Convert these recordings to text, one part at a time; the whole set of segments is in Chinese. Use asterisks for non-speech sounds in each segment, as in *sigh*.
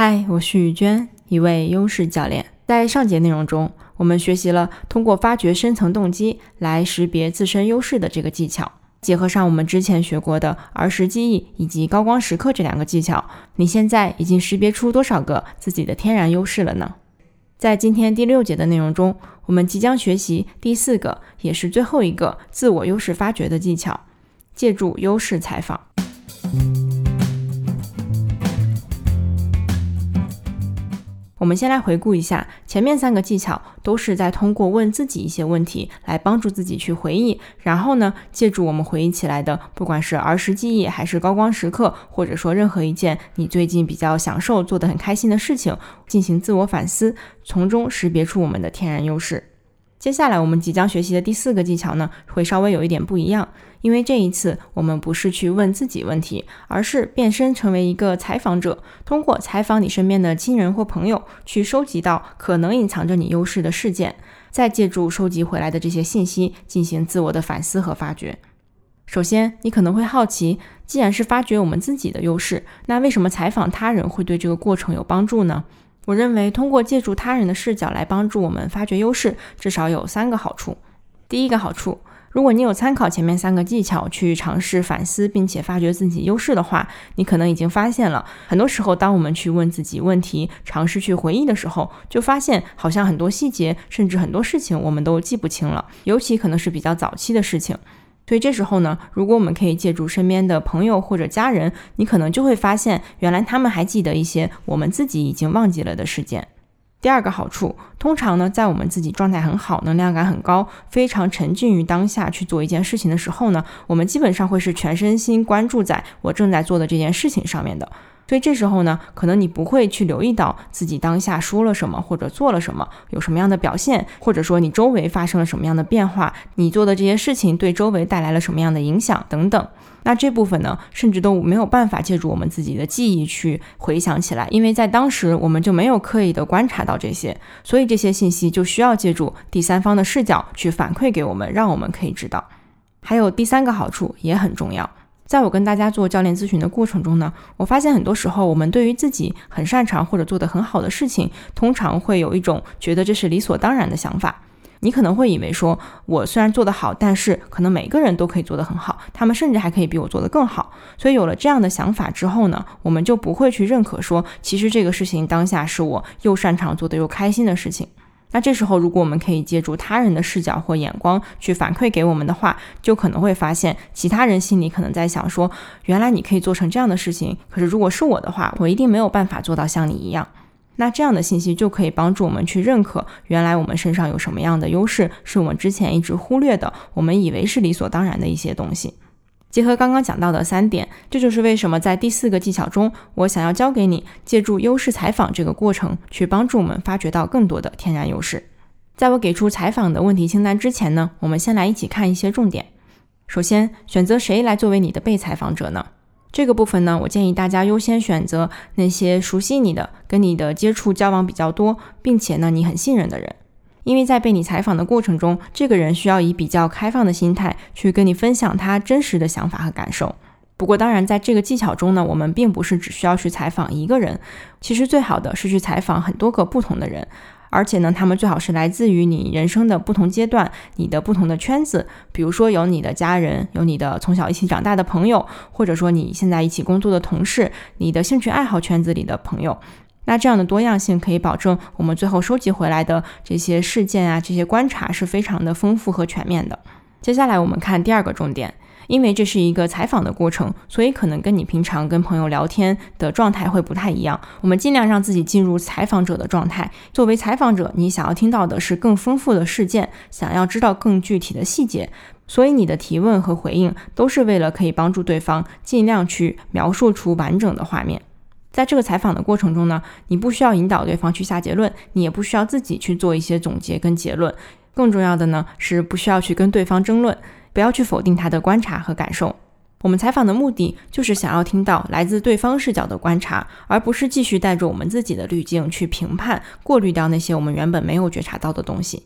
嗨，我是雨娟，一位优势教练。在上节内容中，我们学习了通过发掘深层动机来识别自身优势的这个技巧。结合上我们之前学过的儿时记忆以及高光时刻这两个技巧，你现在已经识别出多少个自己的天然优势了呢？在今天第六节的内容中，我们即将学习第四个，也是最后一个自我优势发掘的技巧——借助优势采访。我们先来回顾一下前面三个技巧，都是在通过问自己一些问题来帮助自己去回忆，然后呢，借助我们回忆起来的，不管是儿时记忆，还是高光时刻，或者说任何一件你最近比较享受、做得很开心的事情，进行自我反思，从中识别出我们的天然优势。接下来我们即将学习的第四个技巧呢，会稍微有一点不一样，因为这一次我们不是去问自己问题，而是变身成为一个采访者，通过采访你身边的亲人或朋友，去收集到可能隐藏着你优势的事件，再借助收集回来的这些信息进行自我的反思和发掘。首先，你可能会好奇，既然是发掘我们自己的优势，那为什么采访他人会对这个过程有帮助呢？我认为，通过借助他人的视角来帮助我们发掘优势，至少有三个好处。第一个好处，如果你有参考前面三个技巧去尝试反思并且发掘自己优势的话，你可能已经发现了，很多时候当我们去问自己问题、尝试去回忆的时候，就发现好像很多细节，甚至很多事情我们都记不清了，尤其可能是比较早期的事情。所以这时候呢，如果我们可以借助身边的朋友或者家人，你可能就会发现，原来他们还记得一些我们自己已经忘记了的事件。第二个好处，通常呢，在我们自己状态很好、能量感很高、非常沉浸于当下去做一件事情的时候呢，我们基本上会是全身心关注在我正在做的这件事情上面的。所以这时候呢，可能你不会去留意到自己当下说了什么，或者做了什么，有什么样的表现，或者说你周围发生了什么样的变化，你做的这些事情对周围带来了什么样的影响等等。那这部分呢，甚至都没有办法借助我们自己的记忆去回想起来，因为在当时我们就没有刻意的观察到这些，所以这些信息就需要借助第三方的视角去反馈给我们，让我们可以知道。还有第三个好处也很重要。在我跟大家做教练咨询的过程中呢，我发现很多时候我们对于自己很擅长或者做得很好的事情，通常会有一种觉得这是理所当然的想法。你可能会以为说，我虽然做得好，但是可能每个人都可以做得很好，他们甚至还可以比我做得更好。所以有了这样的想法之后呢，我们就不会去认可说，其实这个事情当下是我又擅长做的又开心的事情。那这时候，如果我们可以借助他人的视角或眼光去反馈给我们的话，就可能会发现，其他人心里可能在想说，原来你可以做成这样的事情，可是如果是我的话，我一定没有办法做到像你一样。那这样的信息就可以帮助我们去认可，原来我们身上有什么样的优势，是我们之前一直忽略的，我们以为是理所当然的一些东西。结合刚刚讲到的三点，这就是为什么在第四个技巧中，我想要教给你借助优势采访这个过程，去帮助我们发掘到更多的天然优势。在我给出采访的问题清单之前呢，我们先来一起看一些重点。首先，选择谁来作为你的被采访者呢？这个部分呢，我建议大家优先选择那些熟悉你的、跟你的接触交往比较多，并且呢你很信任的人。因为在被你采访的过程中，这个人需要以比较开放的心态去跟你分享他真实的想法和感受。不过，当然，在这个技巧中呢，我们并不是只需要去采访一个人，其实最好的是去采访很多个不同的人，而且呢，他们最好是来自于你人生的不同阶段、你的不同的圈子。比如说，有你的家人，有你的从小一起长大的朋友，或者说你现在一起工作的同事，你的兴趣爱好圈子里的朋友。那这样的多样性可以保证我们最后收集回来的这些事件啊，这些观察是非常的丰富和全面的。接下来我们看第二个重点，因为这是一个采访的过程，所以可能跟你平常跟朋友聊天的状态会不太一样。我们尽量让自己进入采访者的状态。作为采访者，你想要听到的是更丰富的事件，想要知道更具体的细节，所以你的提问和回应都是为了可以帮助对方尽量去描述出完整的画面。在这个采访的过程中呢，你不需要引导对方去下结论，你也不需要自己去做一些总结跟结论。更重要的呢，是不需要去跟对方争论，不要去否定他的观察和感受。我们采访的目的就是想要听到来自对方视角的观察，而不是继续带着我们自己的滤镜去评判、过滤掉那些我们原本没有觉察到的东西。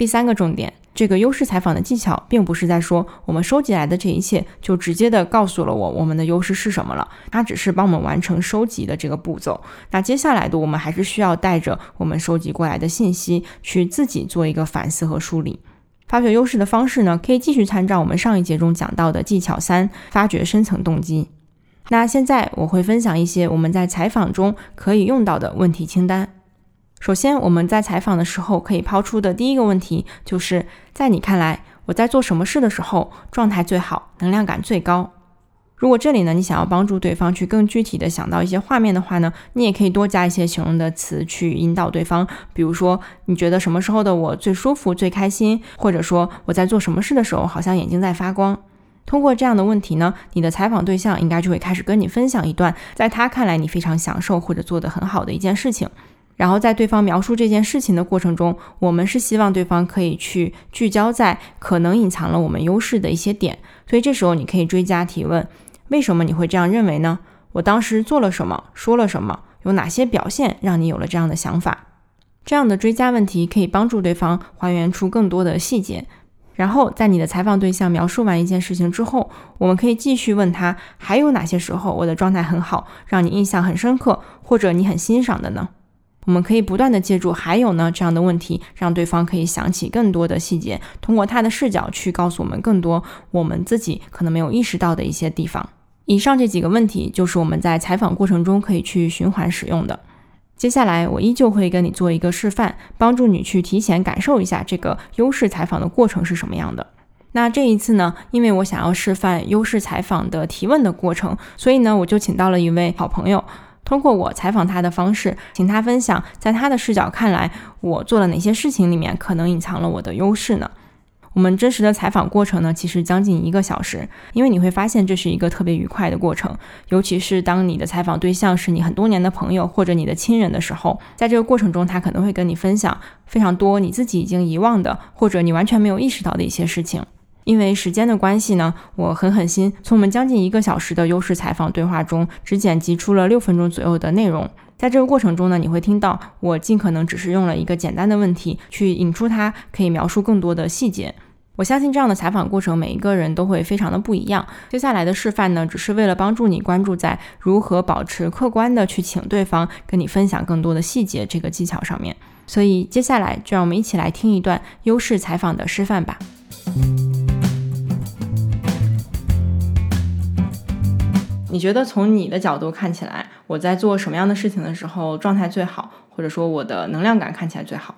第三个重点，这个优势采访的技巧，并不是在说我们收集来的这一切就直接的告诉了我我们的优势是什么了，它只是帮我们完成收集的这个步骤。那接下来的我们还是需要带着我们收集过来的信息，去自己做一个反思和梳理。发掘优势的方式呢，可以继续参照我们上一节中讲到的技巧三：发掘深层动机。那现在我会分享一些我们在采访中可以用到的问题清单。首先，我们在采访的时候可以抛出的第一个问题，就是在你看来，我在做什么事的时候状态最好，能量感最高？如果这里呢，你想要帮助对方去更具体的想到一些画面的话呢，你也可以多加一些形容的词去引导对方，比如说你觉得什么时候的我最舒服、最开心，或者说我在做什么事的时候好像眼睛在发光。通过这样的问题呢，你的采访对象应该就会开始跟你分享一段在他看来你非常享受或者做得很好的一件事情。然后在对方描述这件事情的过程中，我们是希望对方可以去聚焦在可能隐藏了我们优势的一些点。所以这时候你可以追加提问：为什么你会这样认为呢？我当时做了什么，说了什么，有哪些表现让你有了这样的想法？这样的追加问题可以帮助对方还原出更多的细节。然后在你的采访对象描述完一件事情之后，我们可以继续问他：还有哪些时候我的状态很好，让你印象很深刻，或者你很欣赏的呢？我们可以不断的借助“还有呢”这样的问题，让对方可以想起更多的细节，通过他的视角去告诉我们更多我们自己可能没有意识到的一些地方。以上这几个问题就是我们在采访过程中可以去循环使用的。接下来我依旧会跟你做一个示范，帮助你去提前感受一下这个优势采访的过程是什么样的。那这一次呢，因为我想要示范优势采访的提问的过程，所以呢，我就请到了一位好朋友。通过我采访他的方式，请他分享，在他的视角看来，我做了哪些事情里面可能隐藏了我的优势呢？我们真实的采访过程呢，其实将近一个小时，因为你会发现这是一个特别愉快的过程，尤其是当你的采访对象是你很多年的朋友或者你的亲人的时候，在这个过程中，他可能会跟你分享非常多你自己已经遗忘的，或者你完全没有意识到的一些事情。因为时间的关系呢，我狠狠心，从我们将近一个小时的优势采访对话中，只剪辑出了六分钟左右的内容。在这个过程中呢，你会听到我尽可能只是用了一个简单的问题，去引出它可以描述更多的细节。我相信这样的采访过程，每一个人都会非常的不一样。接下来的示范呢，只是为了帮助你关注在如何保持客观的去请对方跟你分享更多的细节这个技巧上面。所以接下来就让我们一起来听一段优势采访的示范吧。你觉得从你的角度看起来，我在做什么样的事情的时候状态最好，或者说我的能量感看起来最好？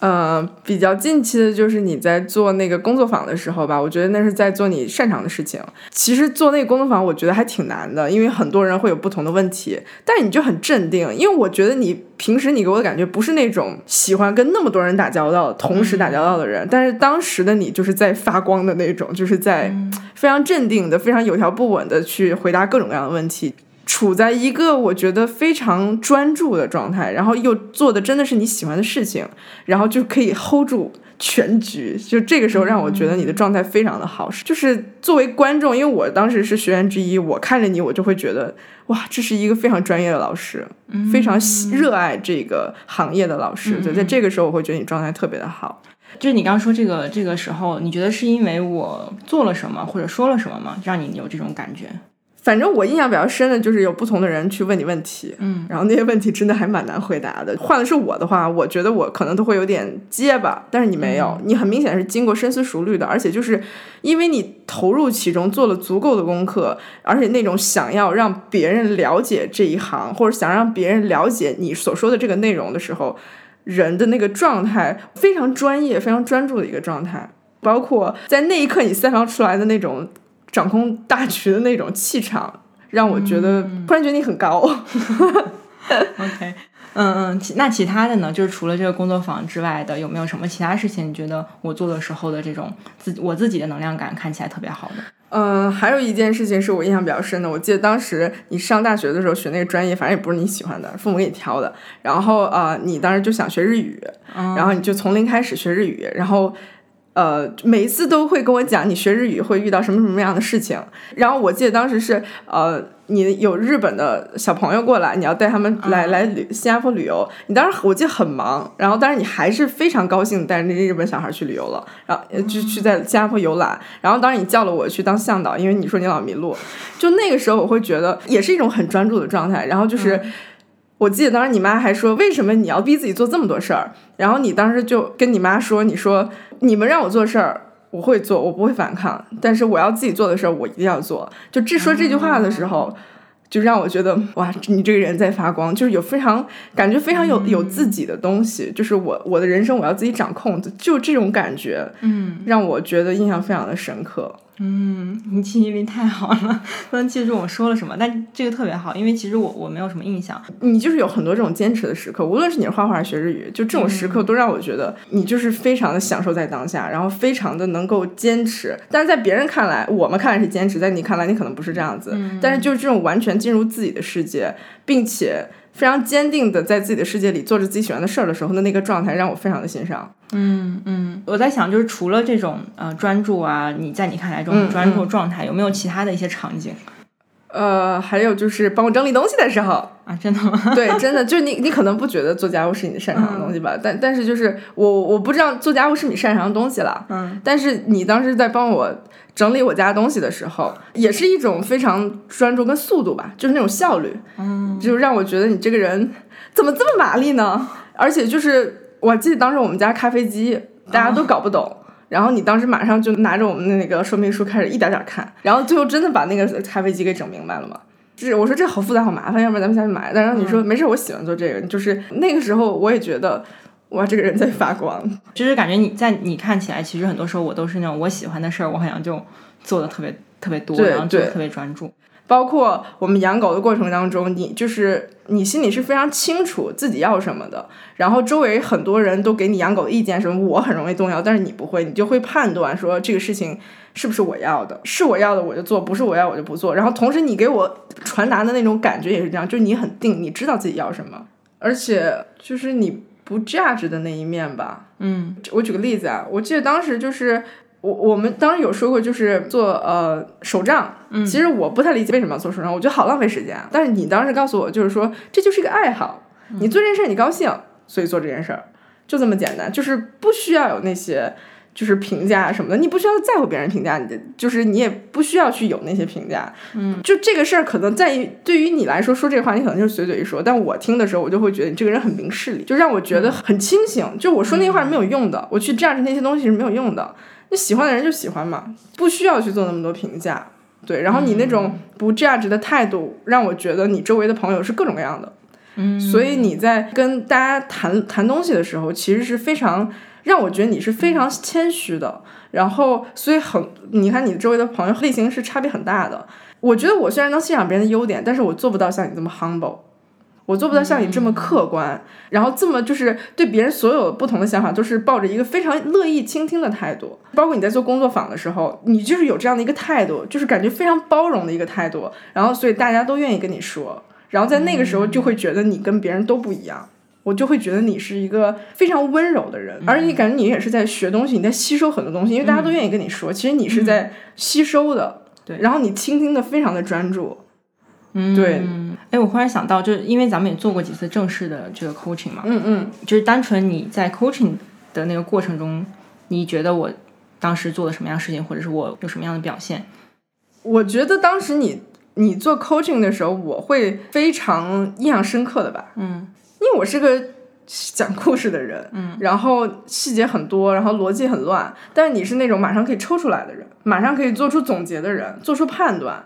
呃，比较近期的就是你在做那个工作坊的时候吧，我觉得那是在做你擅长的事情。其实做那个工作坊，我觉得还挺难的，因为很多人会有不同的问题，但你就很镇定，因为我觉得你平时你给我的感觉不是那种喜欢跟那么多人打交道、同时打交道的人，但是当时的你就是在发光的那种，就是在非常镇定的、非常有条不紊的去回答各种各样的问题。处在一个我觉得非常专注的状态，然后又做的真的是你喜欢的事情，然后就可以 hold 住全局。就这个时候让我觉得你的状态非常的好。就是作为观众，因为我当时是学员之一，我看着你，我就会觉得哇，这是一个非常专业的老师，非常热爱这个行业的老师。就在这个时候，我会觉得你状态特别的好。就是你刚刚说这个这个时候，你觉得是因为我做了什么或者说了什么吗？让你有这种感觉？反正我印象比较深的就是有不同的人去问你问题，嗯，然后那些问题真的还蛮难回答的。换的是我的话，我觉得我可能都会有点结巴，但是你没有，你很明显是经过深思熟虑的，而且就是因为你投入其中，做了足够的功课，而且那种想要让别人了解这一行，或者想让别人了解你所说的这个内容的时候，人的那个状态非常专业、非常专注的一个状态，包括在那一刻你散发出来的那种。掌控大局的那种气场，让我觉得突然觉得你很高。*laughs* *laughs* OK，嗯嗯，那其他的呢？就是除了这个工作坊之外的，有没有什么其他事情？你觉得我做的时候的这种自我自己的能量感看起来特别好的？嗯，还有一件事情是我印象比较深的。我记得当时你上大学的时候学那个专业，反正也不是你喜欢的，父母给你挑的。然后啊，你当时就想学日语，然后你就从零开始学日语，然后。呃，每一次都会跟我讲你学日语会遇到什么什么样的事情。然后我记得当时是呃，你有日本的小朋友过来，你要带他们来、来旅新加坡旅游，你当时我记得很忙，然后但是你还是非常高兴带着那些日本小孩去旅游了，然后呃就去在新加坡游览，然后当时你叫了我去当向导，因为你说你老迷路，就那个时候我会觉得也是一种很专注的状态，然后就是。我记得当时你妈还说，为什么你要逼自己做这么多事儿？然后你当时就跟你妈说，你说你们让我做事儿，我会做，我不会反抗，但是我要自己做的事儿，我一定要做。就这说这句话的时候，就让我觉得哇，你这个人在发光，就是有非常感觉非常有有自己的东西，就是我我的人生我要自己掌控，就这种感觉，嗯让我觉得印象非常的深刻。嗯，你记忆力太好了，*laughs* 不能记住我说了什么，但这个特别好，因为其实我我没有什么印象。你就是有很多这种坚持的时刻，无论是你是画画、学日语，就这种时刻都让我觉得你就是非常的享受在当下，然后非常的能够坚持。但是在别人看来，我们看来是坚持，在你看来你可能不是这样子。但是就是这种完全进入自己的世界，并且非常坚定的在自己的世界里做着自己喜欢的事儿的时候的那个状态，让我非常的欣赏。嗯嗯，我在想，就是除了这种呃专注啊，你在你看来这种嗯专注状态，有没有其他的一些场景？呃，还有就是帮我整理东西的时候，啊？真的吗？*laughs* 对，真的就是你，你可能不觉得做家务是你擅长的东西吧？但但是就是我我不知道做家务是你擅长的东西了。嗯，但是你当时在帮我整理我家东西的时候，也是一种非常专注跟速度吧，就是那种效率。嗯，就让我觉得你这个人怎么这么麻利呢？而且就是我记得当时我们家咖啡机大家都搞不懂。然后你当时马上就拿着我们的那个说明书开始一点点看，然后最后真的把那个咖啡机给整明白了嘛？是我说这好复杂好麻烦，要不然咱们下去买。但是你说、没事，我喜欢做这个，就是那个时候我也觉得哇，这个人在发光。就是感觉你在你看起来，其实很多时候我都是那种我喜欢的事儿，我好像就做的特别特别多，然后做的特别专注。包括我们养狗的过程当中，你就是你心里是非常清楚自己要什么的，然后周围很多人都给你养狗的意见什么，我很容易动摇，但是你不会，你就会判断说这个事情是不是我要的，是我要的我就做，不是我要我就不做。然后同时你给我传达的那种感觉也是这样，就是你很定，你知道自己要什么，而且就是你不 judge 的那一面吧。嗯我举个例子啊，我记得当时就是我我们当时有说过，就是做呃手账。嗯其实我不太理解为什么要做手账，我觉得好浪费时间啊。但是你当时告诉我，就是说这就是一个爱好，你做这件事儿你高兴，所以做这件事儿，就这么简单，就是不需要有那些。就是评价什么的，你不需要在乎别人评价你的，就是你也不需要去有那些评价。嗯，就这个事儿，可能在于对于你来说说这话，你可能就是随嘴一说，但我听的时候，我就会觉得你这个人很明事理，就让我觉得很清醒。就我说那些话是没有用的，我去 judge 那些东西是没有用的。你喜欢的人就喜欢嘛，不需要去做那么多评价。对，然后你那种不 judge 的态度，让我觉得你周围的朋友是各种各样的。嗯，所以你在跟大家谈谈东西的时候，其实是非常让我觉得你是非常谦虚的。然后，所以很，你看你周围的朋友类型是差别很大的。我觉得我虽然能欣赏别人的优点，但是我做不到像你这么 humble，我做不到像你这么客观，然后这么就是对别人所有不同的想法都是抱着一个非常乐意倾听的态度。包括你在做工作坊的时候，你就是有这样的一个态度，就是感觉非常包容的一个态度。然后，所以大家都愿意跟你说。然后在那个时候就会觉得你跟别人都不一样，我就会觉得你是一个非常温柔的人，而且你感觉你也是在学东西，你在吸收很多东西，因为大家都愿意跟你说，其实你是在吸收的，对然后你倾听的非常的专注，嗯，对，哎，我忽然想到，就是因为咱们也做过几次正式的这个 coaching 嘛，嗯嗯，就是单纯你在 coaching 的那个过程中，你觉得我当时做了什么样的事情，或者是我有什么样的表现？我觉得当时你你做 coaching 的时候，我会非常印象深刻的吧，嗯。因为我是个讲故事的人，嗯，然后细节很多，然后逻辑很乱，但是你是那种马上可以抽出来的人，马上可以做出总结的人，做出判断。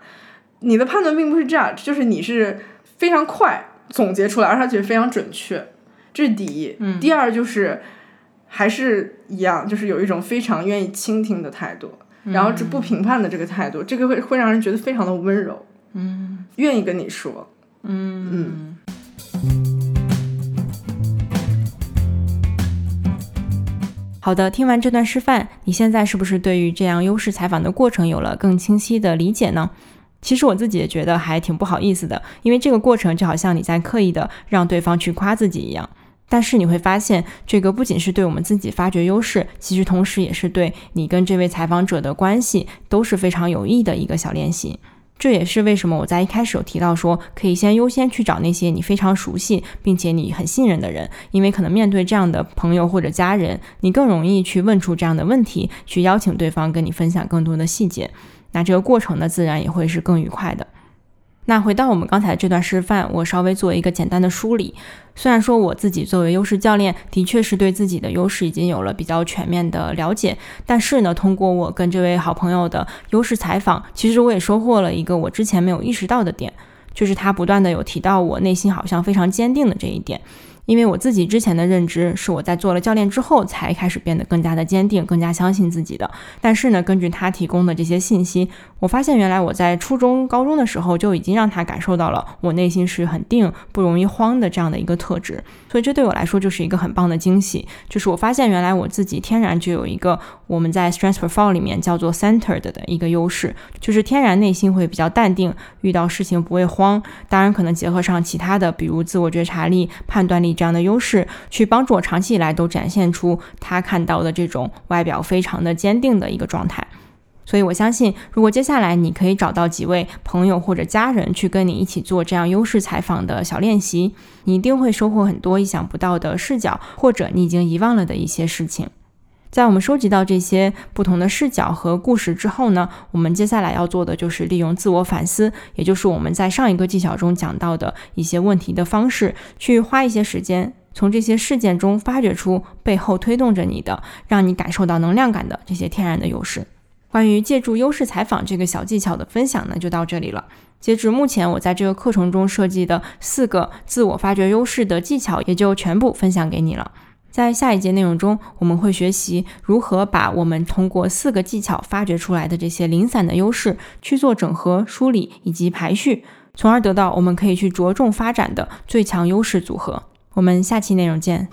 你的判断并不是 judge，就是你是非常快总结出来，而且非常准确，这是第一。嗯第二就是还是一样，就是有一种非常愿意倾听的态度，然后这不评判的这个态度，这个会会让人觉得非常的温柔，嗯愿意跟你说。嗯好的，听完这段示范，你现在是不是对于这样优势采访的过程有了更清晰的理解呢？其实我自己也觉得还挺不好意思的，因为这个过程就好像你在刻意的让对方去夸自己一样。但是你会发现，这个不仅是对我们自己发掘优势，其实同时也是对你跟这位采访者的关系都是非常有益的一个小练习。这也是为什么我在一开始有提到说，可以先优先去找那些你非常熟悉并且你很信任的人，因为可能面对这样的朋友或者家人，你更容易去问出这样的问题，去邀请对方跟你分享更多的细节。那这个过程呢，自然也会是更愉快的。那回到我们刚才这段示范，我稍微做一个简单的梳理。虽然说我自己作为优势教练，的确是对自己的优势已经有了比较全面的了解，但是呢，通过我跟这位好朋友的优势采访，其实我也收获了一个我之前没有意识到的点，就是他不断的有提到我内心好像非常坚定的这一点。因为我自己之前的认知是我在做了教练之后才开始变得更加的坚定，更加相信自己的。但是呢，根据他提供的这些信息，我发现原来我在初中、高中的时候就已经让他感受到了我内心是很定、不容易慌的这样的一个特质。所以这对我来说就是一个很棒的惊喜，就是我发现原来我自己天然就有一个我们在 Strength Perform 里面叫做 Centered 的一个优势，就是天然内心会比较淡定，遇到事情不会慌。当然，可能结合上其他的，比如自我觉察力、判断力。这样的优势去帮助我长期以来都展现出他看到的这种外表非常的坚定的一个状态，所以我相信，如果接下来你可以找到几位朋友或者家人去跟你一起做这样优势采访的小练习，你一定会收获很多意想不到的视角，或者你已经遗忘了的一些事情。在我们收集到这些不同的视角和故事之后呢，我们接下来要做的就是利用自我反思，也就是我们在上一个技巧中讲到的一些问题的方式，去花一些时间，从这些事件中发掘出背后推动着你的，让你感受到能量感的这些天然的优势。关于借助优势采访这个小技巧的分享呢，就到这里了。截至目前，我在这个课程中设计的四个自我发掘优势的技巧，也就全部分享给你了。在下一节内容中，我们会学习如何把我们通过四个技巧发掘出来的这些零散的优势去做整合、梳理以及排序，从而得到我们可以去着重发展的最强优势组合。我们下期内容见。